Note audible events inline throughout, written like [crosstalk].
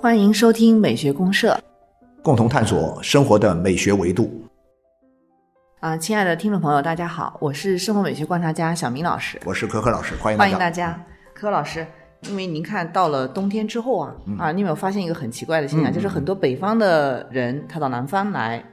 欢迎收听美学公社。共同探索生活的美学维度。啊，亲爱的听众朋友，大家好，我是生活美学观察家小明老师，我是可可老师，欢迎欢迎大家。可可老师，因为您看到了冬天之后啊，啊，你有没有发现一个很奇怪的现象，就是很多北方的人他到南方来。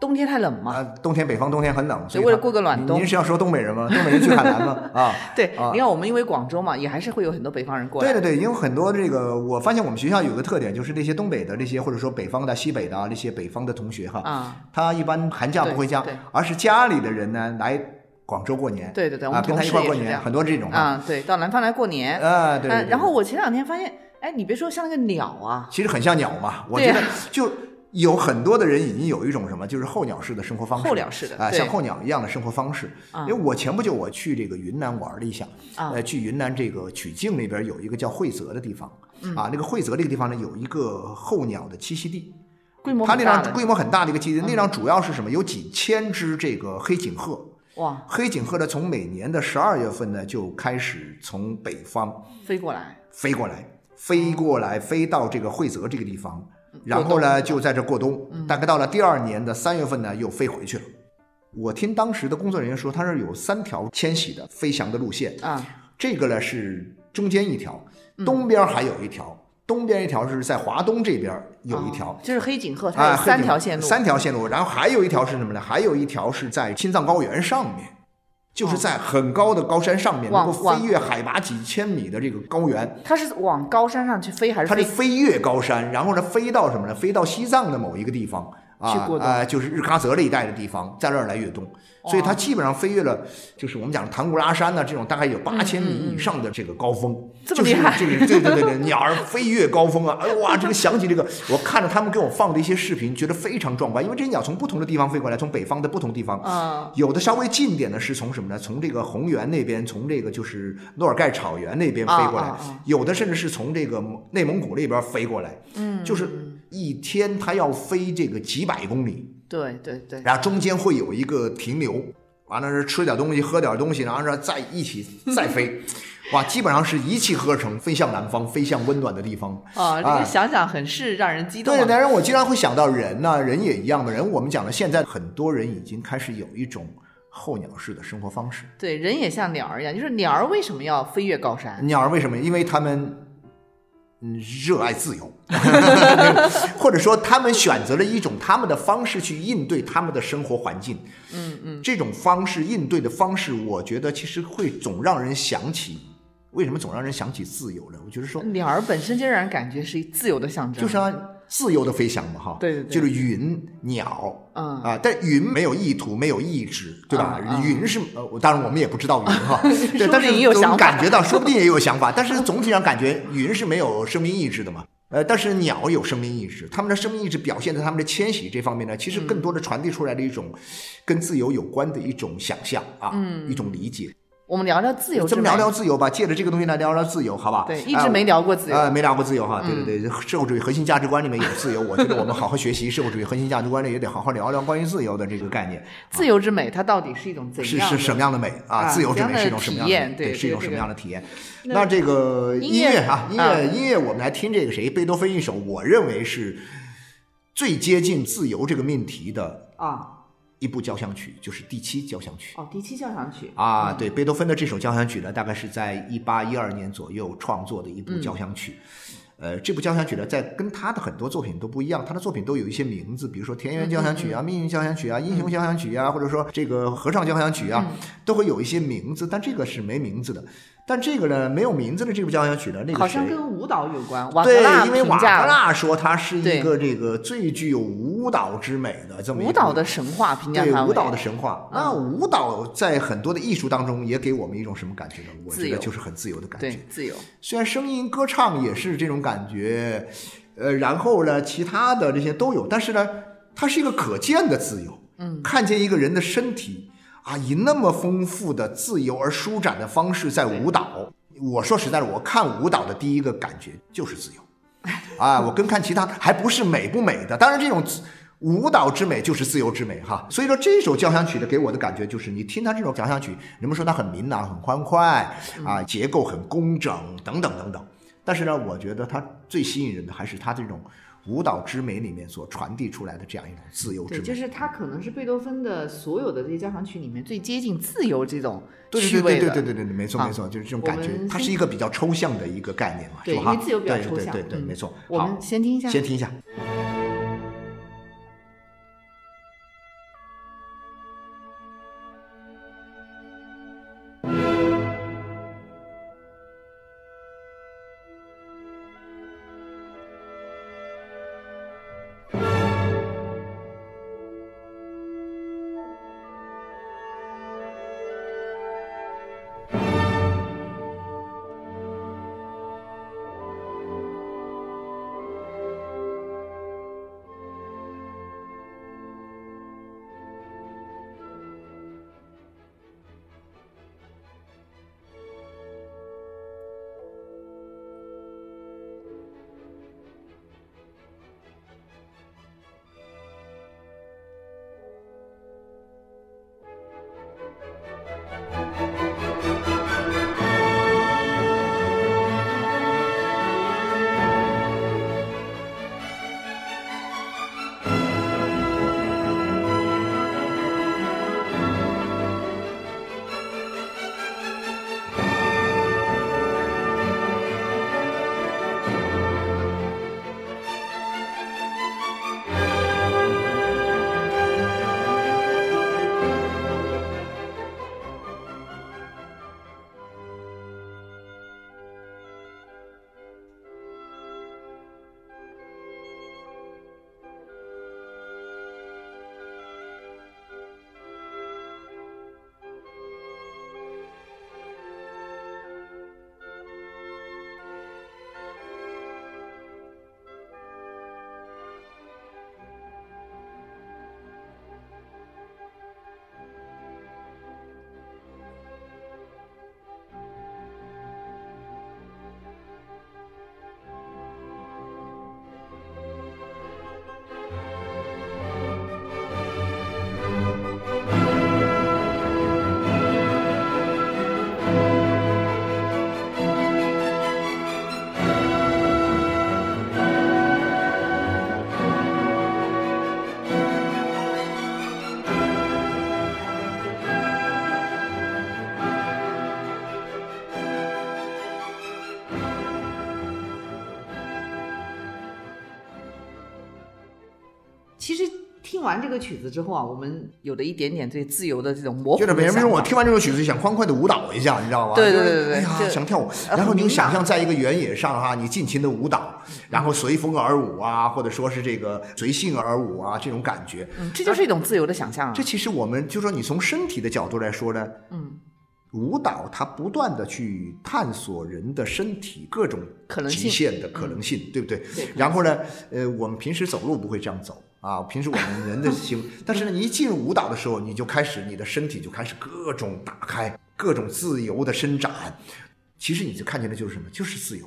冬天太冷嘛？冬天北方冬天很冷，所以为了过个暖冬，您是要说东北人吗？[laughs] 东北人去海南吗？[laughs] 啊，对，你看我们因为广州嘛，也还是会有很多北方人过来。对对对，因为很多这个，我发现我们学校有个特点，就是那些东北的那些，或者说北方的、西北的啊，那些北方的同学哈，啊，他一般寒假不回家，而是家里的人呢来广州过年。对对对，啊，跟他一块过年，很多这种啊，对，到南方来过年。啊，对。然后我前两天发现，哎，你别说像那个鸟啊，其实很像鸟嘛，我觉得就。有很多的人已经有一种什么，就是候鸟式的生活方式，候鸟式的啊，像候鸟一样的生活方式。因为我前不久我去这个云南玩了一下，呃，去云南这个曲靖那边有一个叫惠泽的地方，啊，那个惠泽这个地方呢有一个候鸟的栖息地，规模它那张规模很大的一个栖息地，那张主要是什么？有几千只这个黑颈鹤，哇，黑颈鹤呢从每年的十二月份呢就开始从北方飞过来，飞过来，飞过来，飞到这个惠泽这个地方。然后呢，就在这过冬，大概到了第二年的三月份呢，又飞回去了。我听当时的工作人员说，它是有三条迁徙的飞翔的路线啊。这个呢是中间一条，东边还有一条，东边一条是在华东这边有一条，就是黑颈鹤，它有三条线路，三条线路。然后还有一条是什么呢？还有一条是在青藏高原上面。就是在很高的高山上面，能够飞越海拔几千米的这个高原。它是往高山上去飞，还是？它是飞越高山，然后呢，飞到什么呢？飞到西藏的某一个地方啊，啊，就是日喀则这一带的地方，在那儿来越冬。所以它基本上飞越了，就是我们讲唐古拉山呢，这种大概有八千米以上的这个高峰，[laughs] 就是这个对对对对，鸟儿飞越高峰啊！哎哇，这个想起这个，我看着他们给我放的一些视频，觉得非常壮观。因为这些鸟从不同的地方飞过来，从北方的不同地方，啊，有的稍微近点的是从什么呢？从这个红原那边，从这个就是诺尔盖草原那边飞过来，有的甚至是从这个内蒙古那边飞过来，嗯，就是一天它要飞这个几百公里。对对对，然后中间会有一个停留，完了是吃点东西，喝点东西，然后是再一起再飞，[laughs] 哇，基本上是一气呵成，飞向南方，飞向温暖的地方。啊，这个想想很是让人激动。对，但是我经常会想到人呢，人也一样的人。我们讲了，现在很多人已经开始有一种候鸟式的生活方式。对，人也像鸟儿一样，就是鸟儿为什么要飞越高山？鸟儿为什么？因为他们。嗯，热爱自由，[laughs] 或者说他们选择了一种他们的方式去应对他们的生活环境。嗯嗯，这种方式应对的方式，我觉得其实会总让人想起，为什么总让人想起自由呢？我觉得说鸟儿本身就让人感觉是自由的象征，就是。自由的飞翔嘛，哈，对对对，就是云鸟，嗯。啊，但云没有意图，没有意志，对吧？云是呃，当然我们也不知道云哈，[laughs] 对，但是总感觉到，[laughs] 说不定也有想法，但是总体上感觉云是没有生命意志的嘛，呃，但是鸟有生命意志，它们的生命意志表现在它们的迁徙这方面呢，其实更多的传递出来的一种跟自由有关的一种想象啊，一种理解。我们聊聊自由，咱们聊聊自由吧，借着这个东西来聊聊自由，好吧？对，一直没聊过自由，呃，没聊过自由哈。对对对，社会主义核心价值观里面有自由，我觉得我们好好学习社会主义核心价值观里也得好好聊聊关于自由的这个概念。自由之美，它到底是一种怎样？是是什么样的美啊？自由之美是一种什么样的体验？对，是一种什么样的体验？那这个音乐啊，音乐音乐，我们来听这个谁？贝多芬一首，我认为是最接近自由这个命题的啊。一部交响曲就是第七交响曲。哦，第七交响曲啊，对，贝多芬的这首交响曲呢，大概是在一八一二年左右创作的一部交响曲。呃，这部交响曲呢，在跟他的很多作品都不一样，他的作品都有一些名字，比如说田园交响曲啊、命运交响曲啊、英雄交响曲啊，或者说这个合唱交响曲啊，都会有一些名字，但这个是没名字的。但这个呢，没有名字的这部交响曲呢，那个好像跟舞蹈有关。对，因为瓦格纳说它是一个这个最具有舞蹈之美的这么舞蹈的神话，评价对舞蹈的神话。那舞蹈在很多的艺术当中也给我们一种什么感觉呢？我觉得就是很自由的感觉。自由。虽然声音歌唱也是这种感觉，呃，然后呢，其他的这些都有，但是呢，它是一个可见的自由。嗯，看见一个人的身体。啊，以那么丰富的、自由而舒展的方式在舞蹈。我说实在的，我看舞蹈的第一个感觉就是自由。啊，我跟看其他还不是美不美的。当然，这种舞蹈之美就是自由之美哈。所以说这首交响曲的给我的感觉就是，你听它这首交响曲，人们说它很明朗、很欢快啊，结构很工整等等等等。但是呢，我觉得它最吸引人的还是它这种。舞蹈之美里面所传递出来的这样一种自由之美，就是它可能是贝多芬的所有的这些交响曲里面最接近自由这种趣味的。对对对对对对，没错没错，就是这种感觉。它是一个比较抽象的一个概念嘛，是吧？因为自由比较抽象。对对对，没错。我们先听一下。先听一下。完这个曲子之后啊，我们有了一点点对自由的这种模糊。就是别人说我听完这首曲子想欢快的舞蹈一下，你知道吗？对对对对，哎呀，想跳舞。然后你想象在一个原野上哈，你尽情的舞蹈，然后随风而舞啊，或者说是这个随性而舞啊，这种感觉，嗯，这就是一种自由的想象。这其实我们就说你从身体的角度来说呢，嗯，舞蹈它不断的去探索人的身体各种可能极限的可能性，对不对？对。然后呢，呃，我们平时走路不会这样走。啊，平时我们人的行，[laughs] 但是呢，你一进入舞蹈的时候，你就开始，你的身体就开始各种打开，各种自由的伸展。其实你就看见的就是什么？就是自由。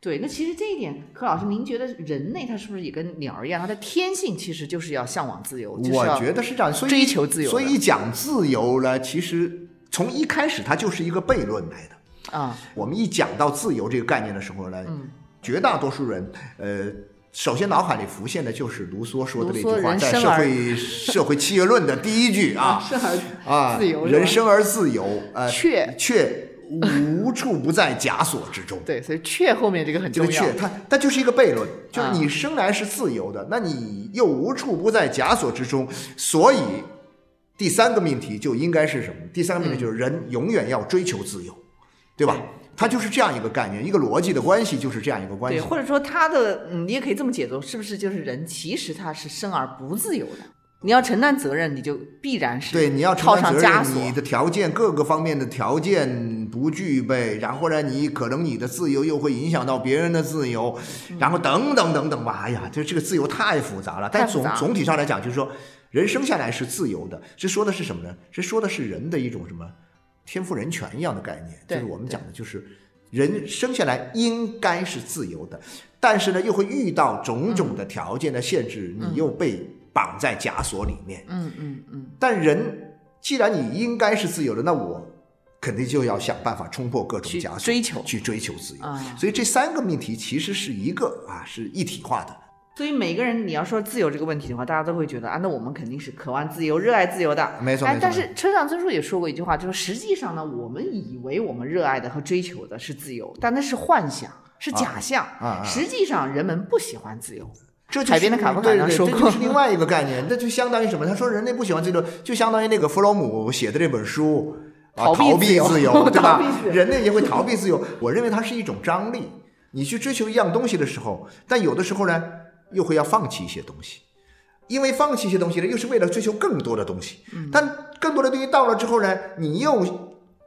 对，那其实这一点，柯老师，您觉得人类他是不是也跟鸟儿一样，他的天性其实就是要向往自由？我觉得是这样，所以追求自由。所以讲自由呢，其实从一开始它就是一个悖论来的。啊，我们一讲到自由这个概念的时候呢，绝大多数人，呃。首先，脑海里浮现的就是卢梭说的那句话，在《社会社会契约论》的第一句啊，[laughs] 啊，人生而自由，呃，[laughs] 却却无处不在枷锁之中。[laughs] 对，所以“却”后面这个很重要。这个“却”它它就是一个悖论，就是你生来是自由的，那你又无处不在枷锁之中，所以第三个命题就应该是什么？第三个命题就是人永远要追求自由，对吧？它就是这样一个概念，一个逻辑的关系就是这样一个关系。对，或者说它的，嗯，你也可以这么解读，是不是就是人其实他是生而不自由的？你要承担责任，你就必然是对，你要承担责任，你的条件各个方面的条件不具备，然后呢，你可能你的自由又会影响到别人的自由，然后等等等等吧。哎呀，就这个自由太复杂了。但总总体上来讲，就是说人生下来是自由的，这说的是什么呢？这说的是人的一种什么？天赋人权一样的概念，就是我们讲的，就是人生下来应该是自由的，但是呢，又会遇到种种的条件的限制，你又被绑在枷锁里面。嗯嗯嗯。但人既然你应该是自由的，那我肯定就要想办法冲破各种枷锁，追求去追求自由。啊所以这三个命题其实是一个啊，是一体化的。所以每个人你要说自由这个问题的话，大家都会觉得啊，那我们肯定是渴望自由、热爱自由的。哎没错但是村上春树也说过一句话，就是实际上呢，我们以为我们热爱的和追求的是自由，但那是幻想，是假象。啊啊实际上人们不喜欢自由。这就是海边的卡夫卡上说过这就是另外一个概念，那就相当于什么？他说人类不喜欢自由，就相当于那个弗洛姆写的这本书啊，逃避逃避自由，[laughs] 对吧人类也会逃避自由。我认为它是一种张力。你去追求一样东西的时候，但有的时候呢，又会要放弃一些东西，因为放弃一些东西呢，又是为了追求更多的东西。嗯但更多的东西到了之后呢，你又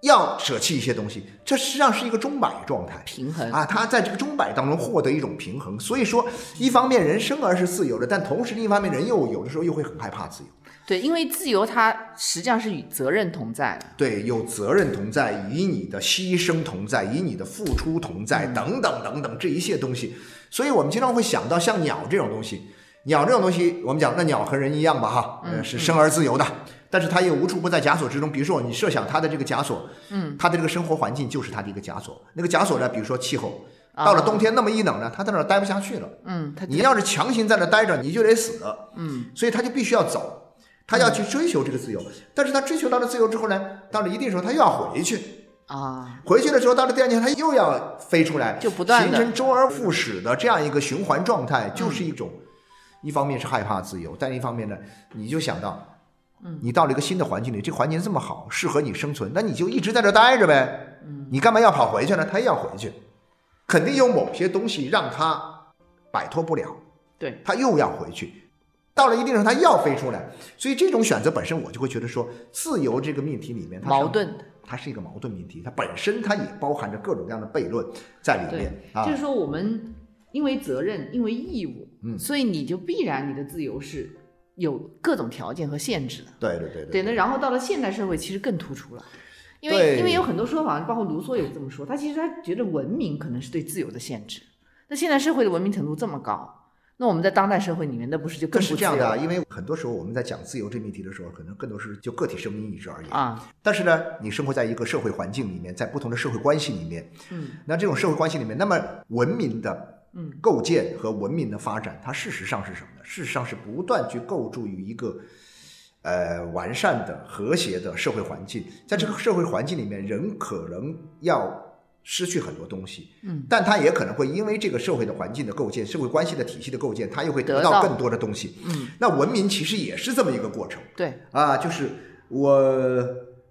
要舍弃一些东西，这实际上是一个钟摆状态。平衡啊，他在这个钟摆当中获得一种平衡。所以说，一方面人生而是自由的，但同时另一方面人又有的时候又会很害怕自由。对，因为自由它实际上是与责任同在的。对，有责任同在，与你的牺牲同在，与你的付出同在，等等等等这一切东西。所以我们经常会想到像鸟这种东西，鸟这种东西，我们讲那鸟和人一样吧，哈，呃，是生而自由的，但是它也无处不在枷锁之中。比如说，你设想它的这个枷锁，嗯，它的这个生活环境就是它的一个枷锁。那个枷锁呢，比如说气候，到了冬天那么一冷呢，它在那儿待不下去了。嗯，它你要是强行在那待着，你就得死。嗯，所以它就必须要走，他要去追求这个自由。但是他追求到了自由之后呢，到了一定时候他又要回去，啊，回去的时候到了第二年他又要飞出来，就不断形成周而复始的这样一个循环状态，就是一种，一方面是害怕自由，但一方面呢，你就想到。你到了一个新的环境里，这环境这么好，适合你生存，那你就一直在这待着呗。你干嘛要跑回去呢？他也要回去，肯定有某些东西让他摆脱不了。对，他又要回去，到了一定时候它要飞出来，所以这种选择本身我就会觉得说，自由这个命题里面它矛盾的。它是一个矛盾命题，它本身它也包含着各种各样的悖论在里面，啊就是。说我们因为责任，因为义务，嗯所以你就必然你的自由是有各种条件和限制的。对对对对，那然后到了现代社会，其实更突出了。因为因为有很多说法，包括卢梭也这么说，他其实他觉得文明可能是对自由的限制。那现在社会的文明程度这么高，那我们在当代社会里面，那不是就更是这样的啊，因为很多时候我们在讲自由这命题的时候，可能更多是就个体生命意志而言。啊？但是呢，你生活在一个社会环境里面，在不同的社会关系里面，嗯，那这种社会关系里面，那么文明的嗯构建和文明的发展，它事实上是什么呢？事实上是不断去构筑于一个呃完善的、和谐的社会环境。在这个社会环境里面，人可能要失去很多东西，嗯，但他也可能会因为这个社会的环境的构建、社会关系的体系的构建，他又会得到更多的东西。嗯，那文明其实也是这么一个过程。对，啊，就是我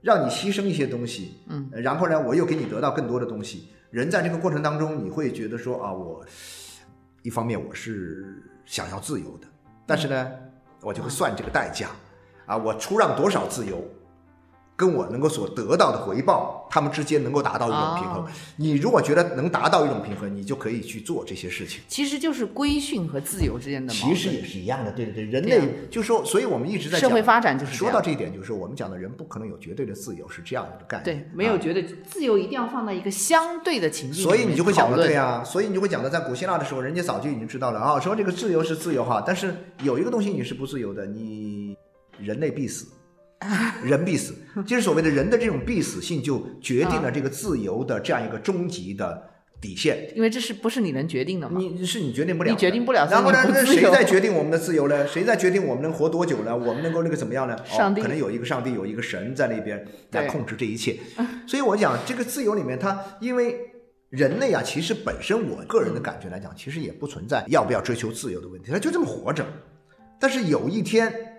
让你牺牲一些东西，嗯，然后呢，我又给你得到更多的东西。人在这个过程当中，你会觉得说啊，我一方面我是想要自由的，但是呢，我就会算这个代价，啊，我出让多少自由，跟我能够所得到的回报，他们之间能够达到一种平衡。哦你如果觉得能达到一种平衡，你就可以去做这些事情。其实就是规训和自由之间的。其实也是一样的，对对对，人类就说，所以我们一直在讲社会发展就是说到这一点，就是说我们讲的人不可能有绝对的自由，是这样一个概念。对，没有啊绝对自由，一定要放在一个相对的情境所以你就会讲的对啊，所以你就会讲的，在古希腊的时候，人家早就已经知道了啊，说这个自由是自由哈，但是有一个东西你是不自由的，你人类必死，[laughs] 人必死，就是所谓的人的这种必死性，就决定了这个自由的这样一个终极的底线。因为这是不是你能决定的嘛？你是你决定不了，你决定不了然后呢，那谁在决定我们的自由呢？谁在决定我们能活多久呢？我们能够那个怎么样呢？上帝哦、可能有一个上帝，有一个神在那边来控制这一切。所以我讲这个自由里面，它因为人类啊，其实本身我个人的感觉来讲，其实也不存在要不要追求自由的问题，他就这么活着。但是有一天，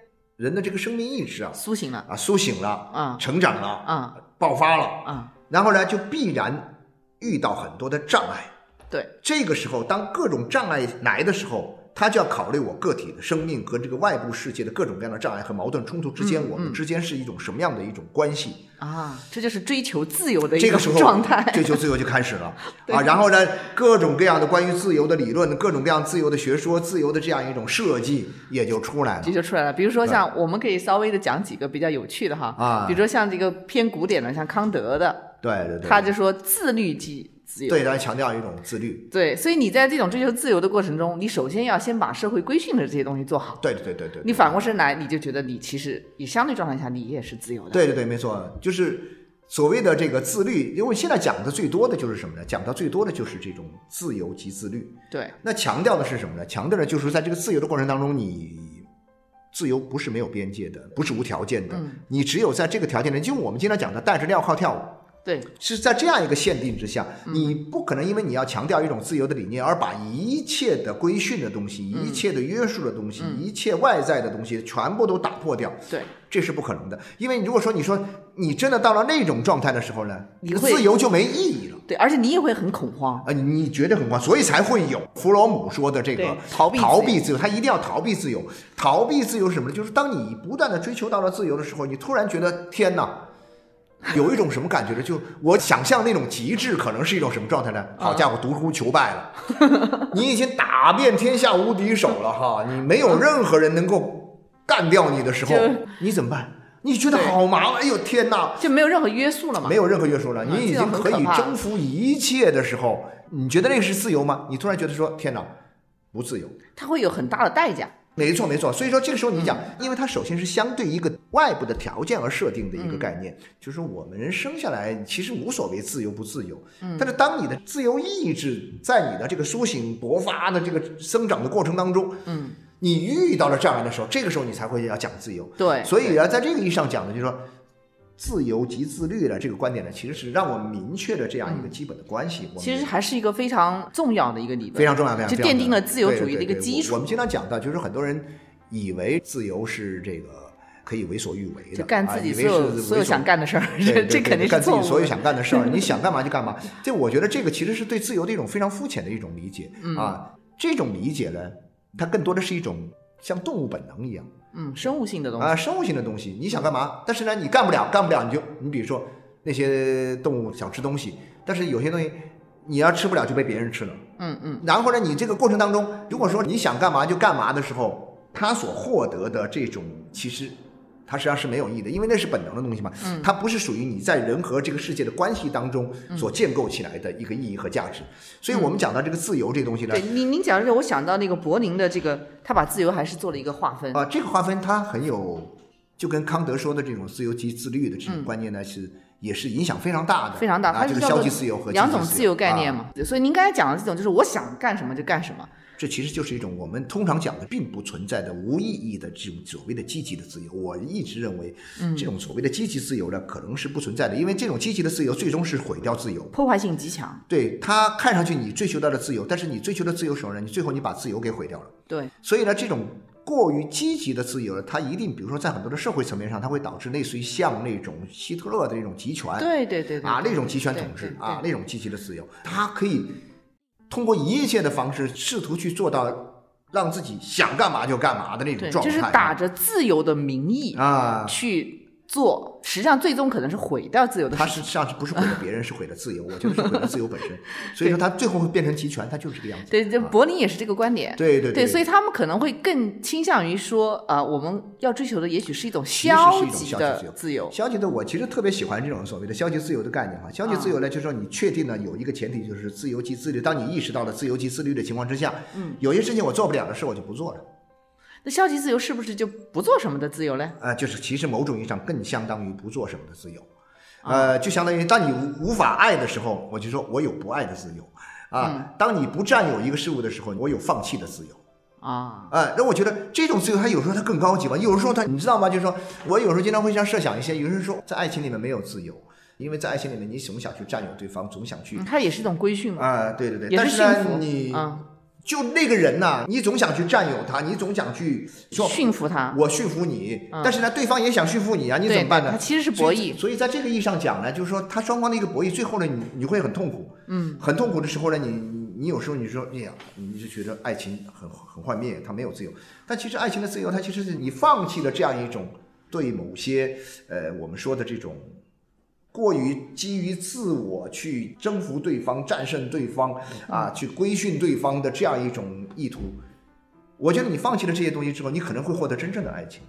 人的这个生命意志啊苏醒了。啊苏醒了，啊。成长了，啊。爆发了，啊！然后呢，就必然遇到很多的障碍。对，这个时候，当各种障碍来的时候，他就要考虑我个体的生命和这个外部世界的各种各样的障碍和矛盾冲突之间，嗯我们之间是一种什么样的一种关系？啊，这就是追求自由的一个，状态。追求自由就开始了啊。[laughs] 然后呢，各种各样的关于自由的理论，各种各样自由的学说，自由的这样一种设计也就出来了这。就出来了。比如说像我们可以稍微的讲几个比较有趣的哈，啊比如说像这个偏古典的，像康德的，对对对，他就说自律即自由。对，来强调一种自律。对，所以你在这种追求自由的过程中，你首先要先把社会规训的这些东西做好。对对对对对。你反过身来，你就觉得你其实你相对状态下，你也是自由的。对对对，没错，就是所谓的这个自律，因为现在讲的最多的就是什么呢？讲的最多的就是这种自由及自律。对。那强调的是什么呢？强调的就是在这个自由的过程当中，你。自由不是没有边界的，不是无条件的。你只有在这个条件内，就我们经常讲的带着镣铐跳舞。对，是在这样一个限定之下，你不可能因为你要强调一种自由的理念，而把一切的规训的东西、一切的约束的东西、一切外在的东西全部都打破掉。对，这是不可能的。因为如果说你说你真的到了那种状态的时候呢，你自由就没意义了。对，而且你也会很恐慌。啊，你觉得很慌，所以才会有弗洛姆说的这个逃避逃避自由，他一定要逃避自由。逃避自由是什么呢？就是当你不断的追求到了自由的时候，你突然觉得天哪！[laughs] 有一种什么感觉呢？就我想象那种极致，可能是一种什么状态呢？好家伙，独孤求败了，[laughs] 你已经打遍天下无敌手了哈，[laughs] 你没有任何人能够干掉你的时候，你怎么办？你觉得好麻烦？哎呦天哪！就没有任何约束了吗？没有任何约束了，你已经可以征服一切的时候，你觉得那个是自由吗？你突然觉得说天哪，不自由，它会有很大的代价。没错，没错。所以说，这个时候你讲，因为它首先是相对一个外部的条件而设定的一个概念，就是说我们人生下来其实无所谓自由不自由。嗯。但是当你的自由意志在你的这个苏醒勃发的这个生长的过程当中，嗯，你遇到了障碍的时候，这个时候你才会要讲自由。对。所以啊，在这个意义上讲呢，就是说。自由及自律的这个观点呢，其实是让我们明确了这样一个基本的关系。其实还是一个非常重要的一个理论，非常重要，非常就奠定了自由主义的一个基础。我们经常讲到，就是很多人以为自由是这个可以为所欲为的，就干自己所有所有想干的事儿，这肯定是干自己所有想干的事儿，[laughs] 你想干嘛就干嘛。这我觉得这个其实是对自由的一种非常肤浅的一种理解啊。这种理解呢，它更多的是一种像动物本能一样。嗯，生物性的东西啊，生物性的东西，你想干嘛？但是呢，你干不了，干不了，你就你比如说那些动物想吃东西，但是有些东西你要吃不了就被别人吃了。嗯嗯。然后呢，你这个过程当中，如果说你想干嘛就干嘛的时候，他所获得的这种其实。它实际上是没有意义的，因为那是本能的东西嘛，它不是属于你在人和这个世界的关系当中所建构起来的一个意义和价值。所以我们讲到这个自由这东西呢，对，您您讲的时候，我想到那个柏林的这个，他把自由还是做了一个划分啊，这个划分它很有，就跟康德说的这种自由及自律的这种观念呢，是也是影响非常大的，非常大。它是消极自由和两种自由概念嘛，所以您刚才讲的这种就是我想干什么就干什么。这其实就是一种我们通常讲的并不存在的无意义的这种所谓的积极的自由。我一直认为，这种所谓的积极自由呢，可能是不存在的，因为这种积极的自由最终是毁掉自由，破坏性极强。对它看上去你追求到了自由，但是你追求的自由时候呢，你最后你把自由给毁掉了。对，所以呢，这种过于积极的自由呢，它一定，比如说在很多的社会层面上，它会导致类似于像那种希特勒的那种集权，对对对啊，那种集权统治啊，那种积极的自由，它可以通过一切的方式试图去做到。让自己想干嘛就干嘛的那种状态，就是打着自由的名义啊去。做实际上最终可能是毁掉自由的。他实际上是不是毁了别人，是毁了自由。[laughs] 我觉得是毁了自由本身。[laughs] 所以说他最后会变成集权，他就是这个样子。对，这柏林也是这个观点。对对对。所以他们可能会更倾向于说，啊，我们要追求的也许是一种消极的自由。消极的，我其实特别喜欢这种所谓的消极自由的概念哈。消极自由呢，就是说你确定了有一个前提，就是自由即自律。当你意识到了自由即自律的情况之下，嗯，有些事情我做不了的事，我就不做了。那消极自由是不是就不做什么的自由嘞？呃，就是其实某种意义上更相当于不做什么的自由，呃，就相当于当你无无法爱的时候，我就说我有不爱的自由啊。当你不占有一个事物的时候，我有放弃的自由啊。呃，那我觉得这种自由，它有时候它更高级吧。有时候它，你知道吗？就是说我有时候经常会想设想一些，有人说在爱情里面没有自由，因为在爱情里面你总想去占有对方，总想去，它也是一种规训嘛。啊，对对对，但是呢，你。就那个人呐，你总想去占有他，你总想去驯服他，我驯服你，但是呢，对方也想驯服你啊，你怎么办呢？他其实是博弈，所以在这个意义上讲呢，就是说他双方的一个博弈，最后呢，你你会很痛苦，嗯，很痛苦的时候呢，你你有时候你说，哎呀，你就觉得爱情很很幻灭，它没有自由，但其实爱情的自由，它其实是你放弃了这样一种对某些呃我们说的这种。过于基于自我去征服对方、战胜对方啊，去规训对方的这样一种意图，我觉得你放弃了这些东西之后，你可能会获得真正的爱情。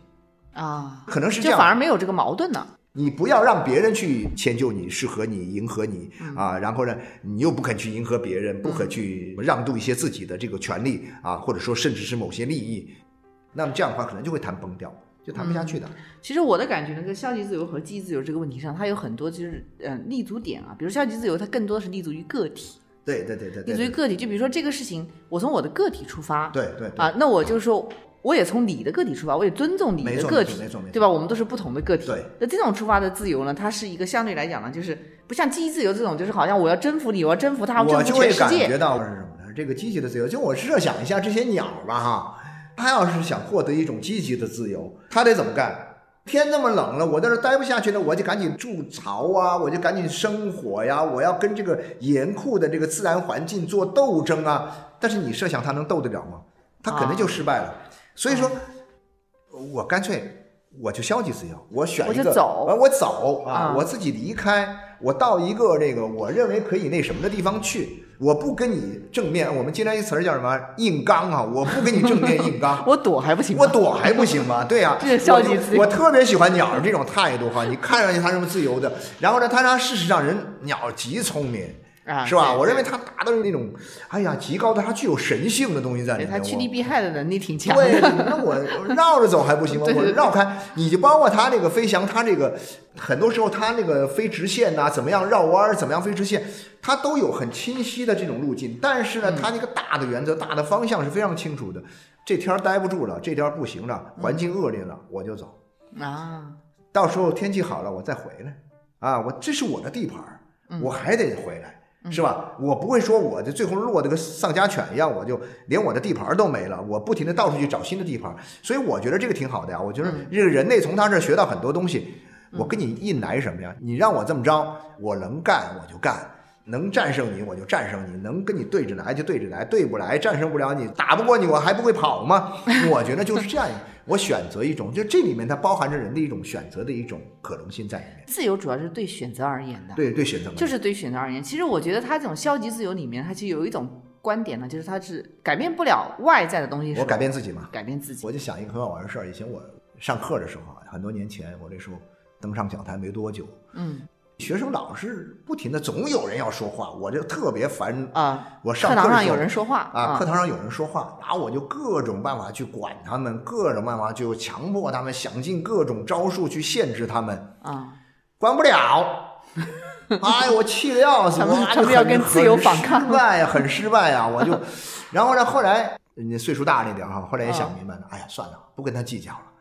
啊，可能是这样，反而没有这个矛盾呢。你不要让别人去迁就你、适合你、迎合你啊，然后呢，你又不肯去迎合别人，不肯去让渡一些自己的这个权利啊，或者说甚至是某些利益，那么这样的话可能就会谈崩掉，就谈不下去的。其实我的感觉呢，在消极自由和积极自由这个问题上，它有很多就是嗯立足点啊，比如消极自由，它更多的是立足于个体。对对对对，立足于个体。就比如说这个事情，我从我的个体出发，对对啊，那我就是说。我也从你的个体出发，我也尊重你的个体，对吧？我们都是不同的个体。对。那这种出发的自由呢，它是一个相对来讲呢，就是不像积极自由这种，就是好像我要征服你，我要征服他，我征服全世界。我就会感觉到是什么呢？这个积极的自由，就我设想一下这些鸟吧，哈，它要是想获得一种积极的自由，他得怎么干？天那么冷了，我在这待不下去了，我就赶紧筑巢啊，我就赶紧生火呀，我要跟这个严酷的这个自然环境做斗争啊。但是你设想他能斗得了吗？他肯定就失败了。所以说。我干脆我就消极自由，我选一个，走，我走啊，我自己离开，我到一个这个我认为可以那什么的地方去，我不跟你正面。我们经常一词儿叫什么硬刚啊，我不跟你正面硬刚，[laughs] 我躲还不行，我躲还不行吗？对呀，这是消极自由。我特别喜欢鸟这种态度哈，你看上去它这么自由的，然后呢，它它事实上人鸟极聪明。啊，是吧？我认为他达的是那种，哎呀，极高的，他具有神性的东西在里面。他趋利避害的能力挺强。对，那 [laughs] 我绕着走还不行吗？我绕开，你就包括他这个飞翔，他这个很多时候他那个飞直线呐，怎么样绕弯儿，怎么样飞直线，他都有很清晰的这种路径。但是呢，他那个大的原则、大的方向是非常清楚的。这天待不住了，这天不行了，环境恶劣了，我就走。啊，到时候天气好了，我再回来。啊，我这是我的地盘我还得回来。是吧？我不会说我的最后落得个丧家犬一样，我就连我的地盘都没了。我不停的到处去找新的地盘，所以我觉得这个挺好的呀。我觉得这个人类从他这学到很多东西。我跟你硬来什么呀？你让我这么着，我能干我就干，能战胜你我就战胜你，能跟你对着来就对着来，对不来战胜不了你，打不过你我还不会跑吗？[laughs] 我觉得就是这样。我选择一种，就这里面它包含着人的一种选择的一种可能性在里面。自由主要是对选择而言的，对对选择，就是对选择而言。其实我觉得它这种消极自由里面，它其实有一种观点呢，就是它是改变不了外在的东西。我改变自己嘛，改变自己。我就想一个很好玩的事儿，以前我上课的时候啊，很多年前，我那时候登上讲台没多久，嗯。学生老是不停的，总有人要说话，我就特别烦啊！我上课堂上有人说话啊，课堂上有人说话，然后我就各种办法去管他们，各种办法就强迫他们，想尽各种招数去限制他们啊，[laughs] 管不了。哎，我气得要死，他们要跟自由反抗，失败呀，很失败呀！我就，[laughs] 然后呢，后来人家岁数大了一点哈，后来也想明白了，哎呀，算了，不跟他计较了。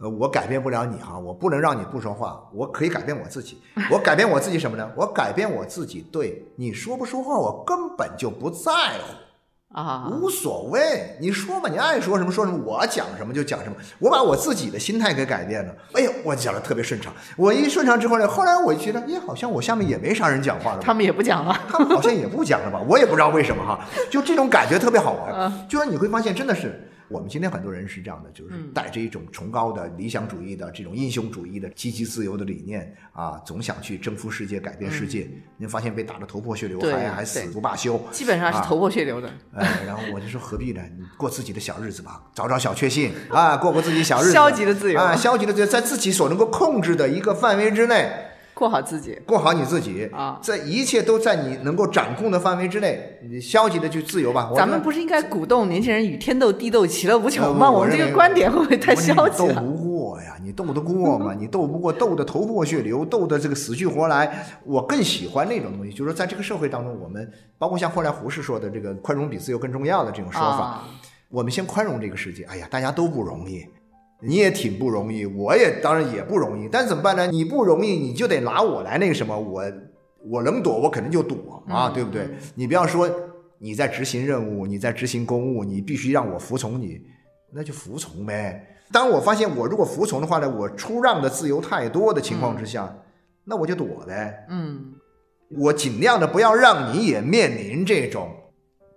呃，我改变不了你哈，我不能让你不说话，我可以改变我自己。我改变我自己什么呢？我改变我自己，对你说不说话，我根本就不在乎啊，无所谓。你说吧，你爱说什么说什么，我讲什么就讲什么。我把我自己的心态给改变了，哎呦，我讲的特别顺畅。我一顺畅之后呢，后来我觉得，咦，好像我下面也没啥人讲话了，[laughs] 他们也不讲了，[laughs] 他们好像也不讲了吧？我也不知道为什么哈，就这种感觉特别好玩。就是你会发现，真的是。我们今天很多人是这样的，就是带着一种崇高的理想主义的这种英雄主义的积极自由的理念啊，总想去征服世界、改变世界。您发现被打得头破血流，还还死不罢休，基本上是头破血流的。哎，然后我就说何必呢？你过自己的小日子吧，找找小确幸啊，过过自己小日子。[laughs] 消极的自由啊，消极的自由，在自己所能够控制的一个范围之内。过好自己，过好你自己啊！在一切都在你能够掌控的范围之内，你消极的去自由吧。咱们不是应该鼓动年轻人与天斗地斗，其乐无穷吗？我们这个观点会不会太消极了？斗不过呀，你斗得过吗？[laughs] 你斗不过，斗得头破血流，斗得这个死去活来。我更喜欢那种东西，就是说，在这个社会当中，我们包括像后来胡适说的这个“宽容比自由更重要”的这种说法，我们先宽容这个世界。哎呀，大家都不容易。你也挺不容易，我也当然也不容易，但怎么办呢？你不容易，你就得拿我来那个什么，我我能躲，我肯定就躲啊，对不对？你不要说你在执行任务，你在执行公务，你必须让我服从你，那就服从呗。当我发现我如果服从的话呢，我出让的自由太多的情况之下，那我就躲呗。嗯，我尽量的不要让你也面临这种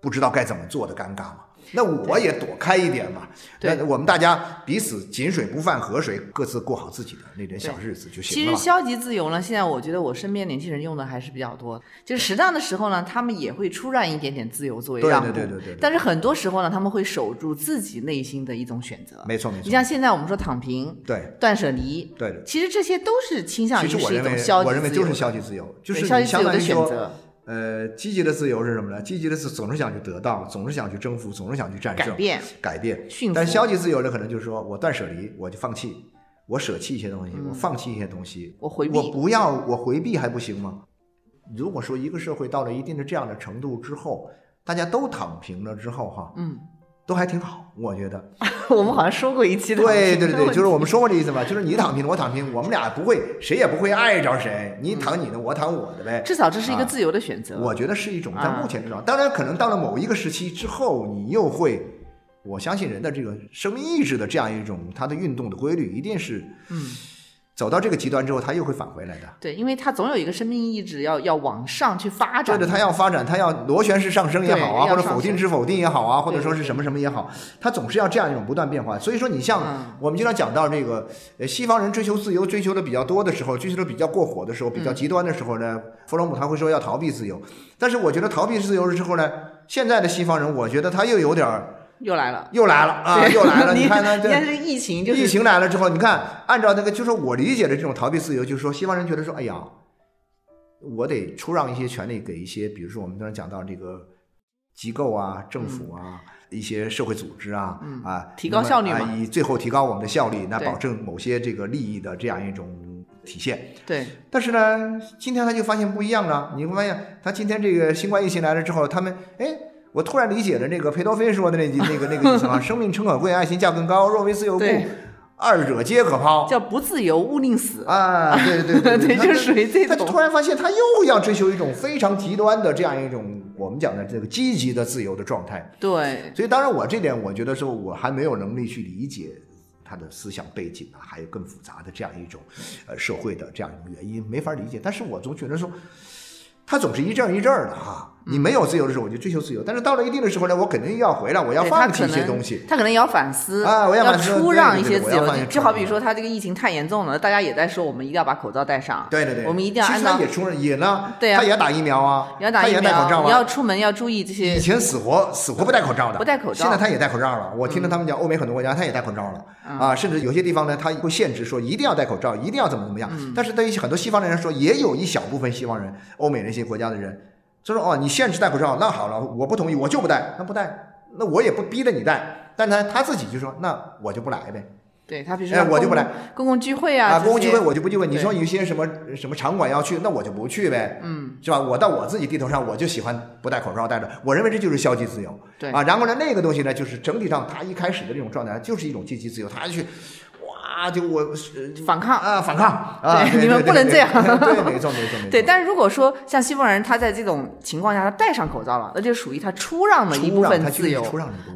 不知道该怎么做的尴尬嘛。那我也躲开一点嘛。那我们大家彼此井水不犯河水，各自过好自己的那点小日子就行了。其实消极自由呢，现在我觉得我身边年轻人用的还是比较多。就是适当的时候呢，他们也会出让一点点自由作为让步。对对对对对。但是很多时候呢，他们会守住自己内心的一种选择。没错没错。你像现在我们说躺平，对，断舍离，对，其实这些都是倾向于是一种消极我认为就是消极自由，就是消极自由的选择。呃，积极的自由是什么呢？积极的是总是想去得到，总是想去征服，总是想去战胜、改变、改变。但消极自由呢可能就是说我断舍离，我就放弃，我舍弃一些东西，我放弃一些东西，我回避，我不要，我回避还不行吗？如果说一个社会到了一定的这样的程度之后，大家都躺平了之后，哈，嗯。都还挺好，我觉得。[laughs] 我们好像说过一期的。对对对对，就是我们说过这意思嘛，就是你躺平，我躺平，我们俩不会，谁也不会碍着谁，你躺你的，我躺我的呗。至少这是一个自由的选择。我觉得是一种，在目前这种，当然可能到了某一个时期之后，你又会，我相信人的这个生命意志的这样一种它的运动的规律，一定是嗯。走到这个极端之后，他又会返回来的。对，因为他总有一个生命意志要要往上去发展。对对，他要发展，他要螺旋式上升也好啊，或者否定之否定也好啊，或者说是什么什么也好，他总是要这样一种不断变化。所以说，你像我们经常讲到这个，呃，西方人追求自由追求的比较多的时候，追求的比较过火的时候，比较极端的时候呢，弗洛姆他会说要逃避自由。但是我觉得逃避自由了之后呢，现在的西方人，我觉得他又有点儿。又来了，又来了啊！又来了，[laughs] 你看呢？你看这个疫情，就是疫情来了之后，你看，按照那个，就是我理解的这种逃避自由，就是说，西方人觉得说，哎呀，我得出让一些权利给一些，比如说我们刚才讲到这个机构啊、政府啊、一些社会组织啊，啊，提高效率嘛，以最后提高我们的效率，那保证某些这个利益的这样一种体现。对。但是呢，今天他就发现不一样了。你会发现，他今天这个新冠疫情来了之后，他们哎。我突然理解了那个裴多菲说的那句 [laughs] 那个那个意思啊，生命诚可贵，爱情价更高，若为自由故，二者皆可抛。叫不自由勿宁死啊！对对对对，[laughs] 就属于这种。他突然发现，他又要追求一种非常极端的这样一种我们讲的这个积极的自由的状态。对。所以，当然我这点，我觉得说，我还没有能力去理解他的思想背景啊，还有更复杂的这样一种呃社会的这样一种原因，没法理解。但是我总觉得说。他总是一阵一阵的哈，你没有自由的时候，我就追求自由。但是到了一定的时候呢，我肯定要回来，我要放弃一些东西。他可能也要反思啊，我要出让一些自由。就好比说，他这个疫情太严重了，大家也在说，我们一定要把口罩戴上。对对对，我们一定要按照。其实他也出也呢，对他也要打疫苗啊，也要打疫苗，你要出门要注意这些。以前死活死活不戴口罩的，不戴口罩。现在他也戴口罩了。我听着他们讲，欧美很多国家他也戴口罩了啊，甚至有些地方呢，他会限制说一定要戴口罩，一定要怎么怎么样。但是对于很多西方人来说，也有一小部分西方人，欧美那些国家的人。就说哦，你限制戴口罩，那好了，我不同意，我就不戴。那不戴，那我也不逼着你戴。但他他自己就说，那我就不来呗。对他，比如说我就不来。公共聚会啊，啊，公共聚会我就不聚会。你说有些什么什么场馆要去，那我就不去呗。嗯，是吧？我到我自己地头上，我就喜欢不戴口罩戴着。我认为这就是消极自由。对啊，然后呢，那个东西呢，就是整体上他一开始的这种状态，就是一种积极自由，他去。啊，就我反抗啊，反抗！啊，你们不能这样。对，没错，没错，没错。对，但是如果说像西方人，他在这种情况下，他戴上口罩了，那就属于他出让了一部分自由，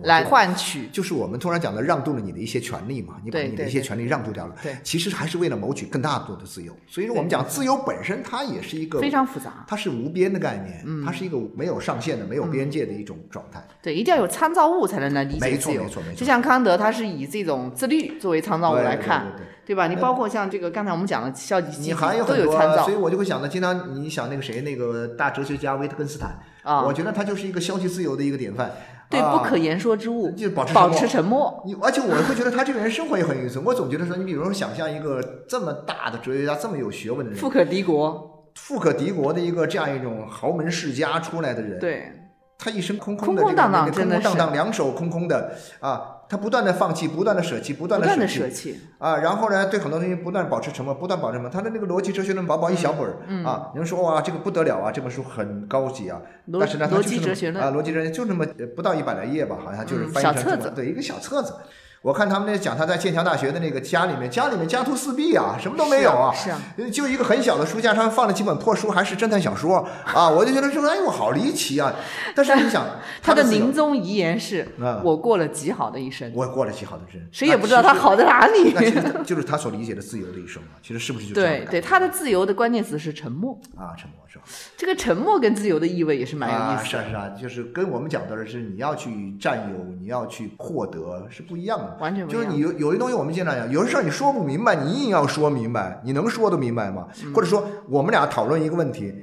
来换取，就是我们通常讲的让渡了你的一些权利嘛，你把你的一些权利让渡掉了，对，其实还是为了谋取更大度的自由。所以说，我们讲自由本身，它也是一个非常复杂，它是无边的概念，它是一个没有上限的、没有边界的一种状态。对，一定要有参照物才能来理解自由。没错，没错，没错。就像康德，他是以这种自律作为参照物来看。对对,对,对吧？你包括像这个刚才我们讲的消极积极都有参照，所以我就会想到，经常你想那个谁，那个大哲学家维特根斯坦啊，我觉得他就是一个消极自由的一个典范。对不可言说之物，就保持保持沉默。你而且我会觉得他这个人生活也很有意思。我总觉得说，你比如说想象一个这么大的哲学家，这么有学问的人，富可敌国，富可敌国的一个这样一种豪门世家出来的人，对，他一生空空的，空空荡荡，空空荡荡，两手空空的啊。他不断的放弃，不断的舍弃，不断的舍弃啊，然后呢，对很多东西不断保持沉默，不断保持沉默。他的那个逻辑哲学论薄薄一小本儿啊，有人说哇，这个不得了啊，这本书很高级啊，但是呢，它就是啊，逻辑哲学就那么不到一百来页吧，好像就是翻译成这么对一个小册子。我看他们那讲他在剑桥大学的那个家里面，家里面家徒四壁啊，什么都没有啊，是啊，就一个很小的书架上放了几本破书，还是侦探小说。啊，我就觉得说，哎呦，好离奇啊！[laughs] 但是你想，他的临终遗言是：我过了极好的一生，我过了极好的一生，谁也不知道他好在哪里。[laughs] 那其实就是他所理解的自由的一生嘛，其实是不是就对对，他的自由的关键词是沉默。啊，沉默是吧？这个沉默跟自由的意味也是蛮有意思的。是啊是啊，就是跟我们讲到的是，你要去占有，你要去获得是不一样的，完全不一样。就是你有。有些东西我们经常讲，有些事儿你说不明白，你硬要说明白，你能说得明白吗？或者说，我们俩讨论一个问题，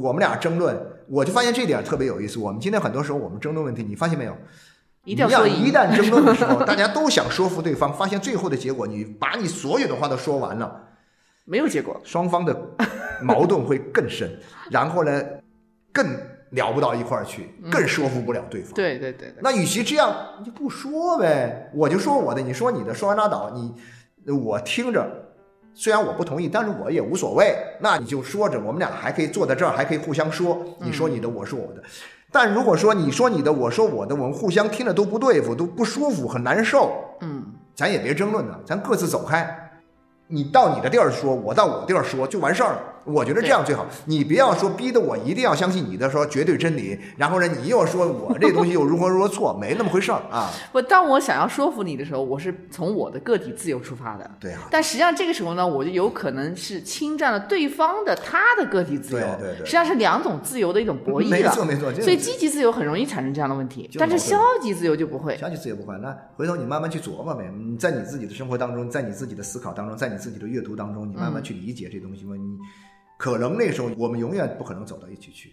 我们俩争论，我就发现这点特别有意思。我们今天很多时候我们争论问题，你发现没有？一定要说一旦争论的时候，大家都想说服对方，发现最后的结果，你把你所有的话都说完了，没有结果，双方的矛盾会更深，然后呢，更。聊不到一块儿去，更说服不了对方。对对对。那与其这样，你就不说呗，我就说我的，你说你的，说完拉倒。你我听着，虽然我不同意，但是我也无所谓。那你就说着，我们俩还可以坐在这儿，还可以互相说。你说你的，我说我的。但如果说你说你的，我说我的，我们互相听着都不对付，都不舒服，很难受。嗯，咱也别争论了，咱各自走开。你到你的地儿说，我到我地儿说，就完事儿了。我觉得这样最好，你不要说逼得我一定要相信你的说绝对真理，然后呢，你又说我这东西又如何如何错，没那么回事儿啊。不，当我想要说服你的时候，我是从我的个体自由出发的。对啊。但实际上这个时候呢，我就有可能是侵占了对方的他的个体自由。对对对。实际上是两种自由的一种博弈了。没错没错。所以积极自由很容易产生这样的问题，但是消极自由就不会。消极自由不会。那回头你慢慢去琢磨呗，你在你自己的生活当中，在你自己的思考当中，在你自己的阅读当中，你慢慢去理解这东西嘛，你。可能那时候我们永远不可能走到一起去，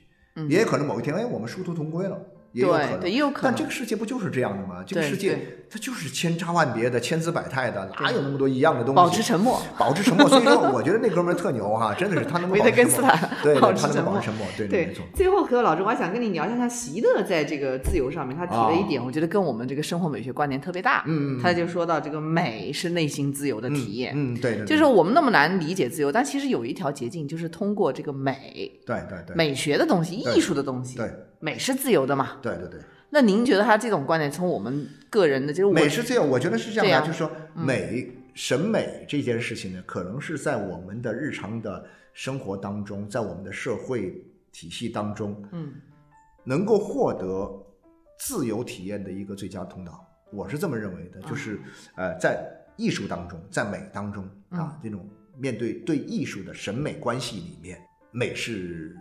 也可能某一天，哎，我们殊途同归了。也有可能，也有可能。但这个世界不就是这样的吗？这个世界它就是千差万别的、千姿百态的，哪有那么多一样的东西？保持沉默，[laughs] 保持沉默。所以说，我觉得那哥们儿特牛哈，真的是他能保持沉默。对，他能保持沉默。对，没错。最后，可老师，我还想跟你聊一下，像席勒在这个自由上面，他提了一点，我觉得跟我们这个生活美学观念特别大。嗯嗯。他就说到这个美是内心自由的体验。嗯，对对。就是我们那么难理解自由，但其实有一条捷径，就是通过这个美。对对对。美学的东西，艺术的东西。对。美是自由的嘛？对对对。那您觉得他这种观点从我们个人的就是美是这样，我觉得是这样的，就是说美审美这件事情呢，可能是在我们的日常的生活当中，在我们的社会体系当中，嗯，能够获得自由体验的一个最佳通道。我是这么认为的，就是呃，在艺术当中，在美当中啊，这种面对对艺术的审美关系里面，美是。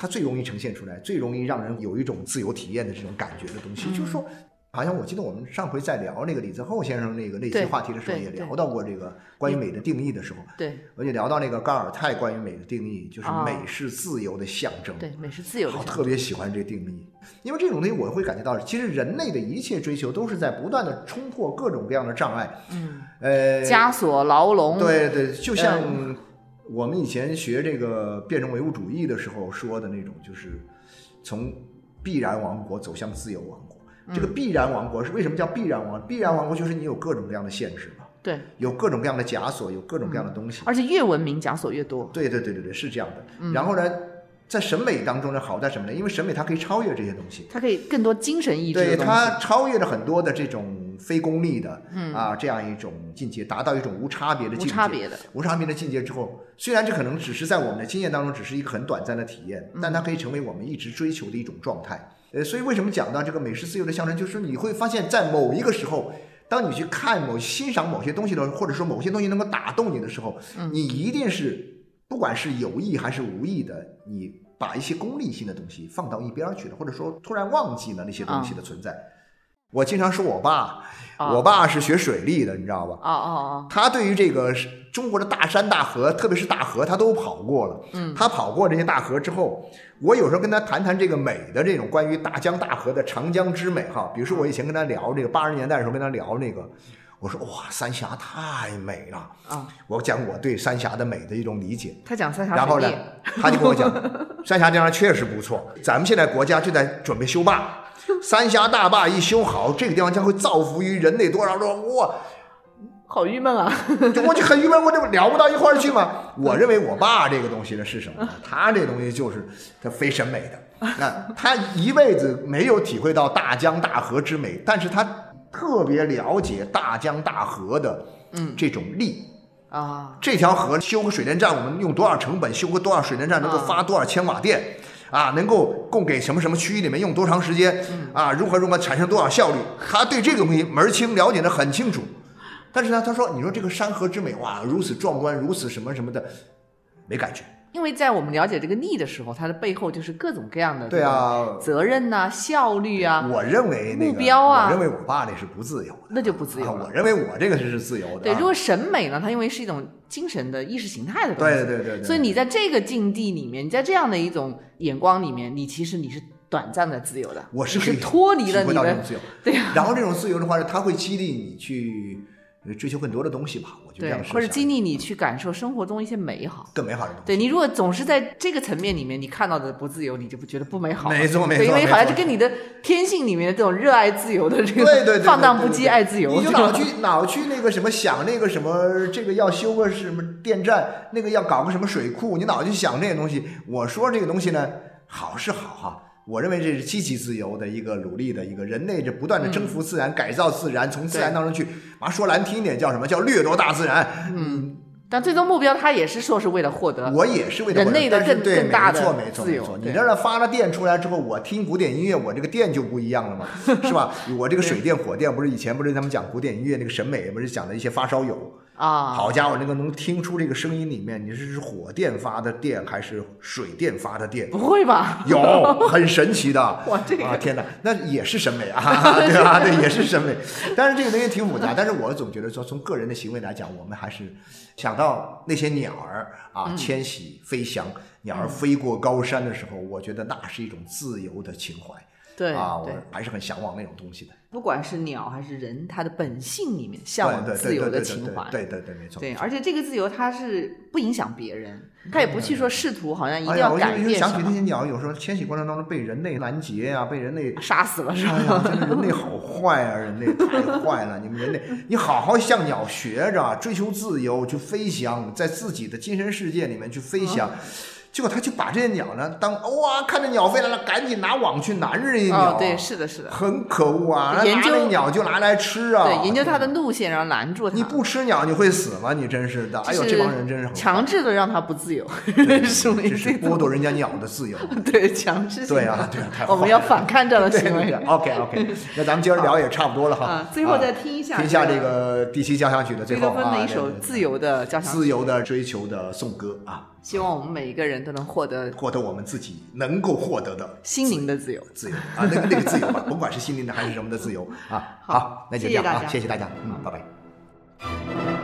它最容易呈现出来，最容易让人有一种自由体验的这种感觉的东西，就是说，好像我记得我们上回在聊那个李泽厚先生那个那期话题的时候，也聊到过这个关于美的定义的时候，对，而且聊到那个高尔泰关于美的定义，就是美是自由的象征，对，美是自由的，好，特别喜欢这个定义，因为这种东西我会感觉到，其实人类的一切追求都是在不断的冲破各种各样的障碍，嗯，呃，枷锁牢笼，对对，就像。我们以前学这个辩证唯物主义的时候说的那种，就是从必然王国走向自由王国。这个必然王国是为什么叫必然王？必然王国就是你有各种各样的限制嘛，对，有各种各样的枷锁，有各种各样的东西。而且越文明，枷锁越多。对对对对对，是这样的。然后呢？在审美当中呢，好在什么呢？因为审美它可以超越这些东西，它可以更多精神意志。对，它超越了很多的这种非功利的，嗯啊，这样一种境界，达到一种无差别的境界。无差别的，无差别的境界之后，虽然这可能只是在我们的经验当中只是一个很短暂的体验，但它可以成为我们一直追求的一种状态。呃，所以为什么讲到这个美食自由的象征，就是你会发现在某一个时候，当你去看某欣赏某些东西的，或者说某些东西能够打动你的时候，你一定是不管是有意还是无意的，你。把一些功利性的东西放到一边去了，或者说突然忘记了那些东西的存在。我经常说我爸，我爸是学水利的，你知道吧？哦哦哦。他对于这个中国的大山大河，特别是大河，他都跑过了。嗯。他跑过这些大河之后，我有时候跟他谈谈这个美的这种关于大江大河的长江之美哈。比如说我以前跟他聊这个八十年代的时候跟他聊那个。我说哇，三峡太美了啊！我讲我对三峡的美的一种理解。他讲三峡然后呢，他就跟我讲，[laughs] 三峡这样确实不错。咱们现在国家就在准备修坝，[laughs] 三峡大坝一修好，这个地方将会造福于人类多少多哇！好郁闷啊！就我就很郁闷，[laughs] 我这聊不到一块儿去嘛？我认为我爸这个东西呢是什么？他这东西就是他非审美的。那他一辈子没有体会到大江大河之美，但是他。特别了解大江大河的嗯这种力。啊，这条河修个水电站，我们用多少成本修个多少水电站，能够发多少千瓦电，啊，能够供给什么什么区域里面用多长时间，啊，如何如何产生多少效率，他对这个东西门儿清，了解的很清楚。但是呢，他说，你说这个山河之美，哇，如此壮观，如此什么什么的，没感觉。因为在我们了解这个力的时候，它的背后就是各种各样的对啊，责任呐、效率啊，我认为那个目标啊。我认为我爸那是不自由的，那就不自由啊了我认为我这个是是自由的。啊。对，如果审美呢，它因为是一种精神的意识形态的东西，对对对对，所以你在这个境地里面，你在这样的一种眼光里面，你其实你是短暂的自由的，我是可以脱离了你的自由。对呀、然后这种自由的话，它会激励你去呃追求更多的东西吧？我就这样，或者激励你去感受生活中一些美好。更美好的东西。对你如果总是在这个层面里面，你看到的不自由，你就不觉得不美好。没错没错，因为好像没错就跟你的天性里面的这种热爱自由的这个对对放荡不羁、爱自由，你就老去 [laughs] 老去那个什么想那个什么，这个要修个什么电站，那个要搞个什么水库，你老去想这些东西。我说这个东西呢，好是好哈。我认为这是积极自由的一个努力的一个人类这不断的征服自然、改造自然，从自然当中去，嘛说难听一点叫什么叫掠夺大自然。嗯，但最终目标他也是说是为了获得我也是为了人类的更更大的没错没错自由没错。你对这儿发了电出来之后，我听古典音乐，我这个电就不一样了嘛，[laughs] 是吧？[laughs] 我这个水电火电不是以前不是他们讲古典音乐那个审美，不是讲的一些发烧友。啊，好家伙，那个能听出这个声音里面，你是是火电发的电还是水电发的电？不会吧？有，很神奇的。[laughs] 哇这个啊，天哪，那也是审美啊，[laughs] 对吧？对，也是审美。但是这个东西挺复杂，但是我总觉得说，从个人的行为来讲，我们还是想到那些鸟儿啊，迁徙飞翔，鸟儿飞过高山的时候，我觉得那是一种自由的情怀。对啊，我，还是很向往那种东西的。不管是鸟还是人，它的本性里面向往自由的情怀。对对对，没错。对，而且这个自由它是不影响别人，它也不去说试图好像一定要改变什么，想起那些鸟，有时候迁徙过程当中被人类拦截啊，被人类 [laughs] 杀死了是哎吧？呀，真的人类好坏啊！人类太坏了！你们人类，你好好向鸟学着，追求自由，去飞翔，在自己的精神世界里面去飞翔。结果他就把这些鸟呢当哇，看着鸟飞来了，赶紧拿网去拦着这些鸟。哦，对，是的，是的，很可恶啊！拿研究那鸟就拿来吃啊。对，研究它的路线，然后拦住它。你不吃鸟你会死吗？你真是的！哎呦，就是这帮人真是很强制的让它不自由，[laughs] 是这种剥夺人家鸟的自由。[laughs] 对强制性。对啊，对啊，太坏我们要了反抗这样的对 [laughs] 行为。OK OK，那咱们今儿聊也差不多了哈。啊最后再听一下听一下这这个第七交响曲的最后啊，多芬的一首自由的交响曲，自由的追求的颂歌啊，希望我们每一个人都能获得获得我们自己能够获得的心灵的自由。自由啊，那个那个自由吧，[laughs] 甭管是心灵的还是什么的自由啊。好好，那就这样啊，谢谢大家，嗯，拜拜。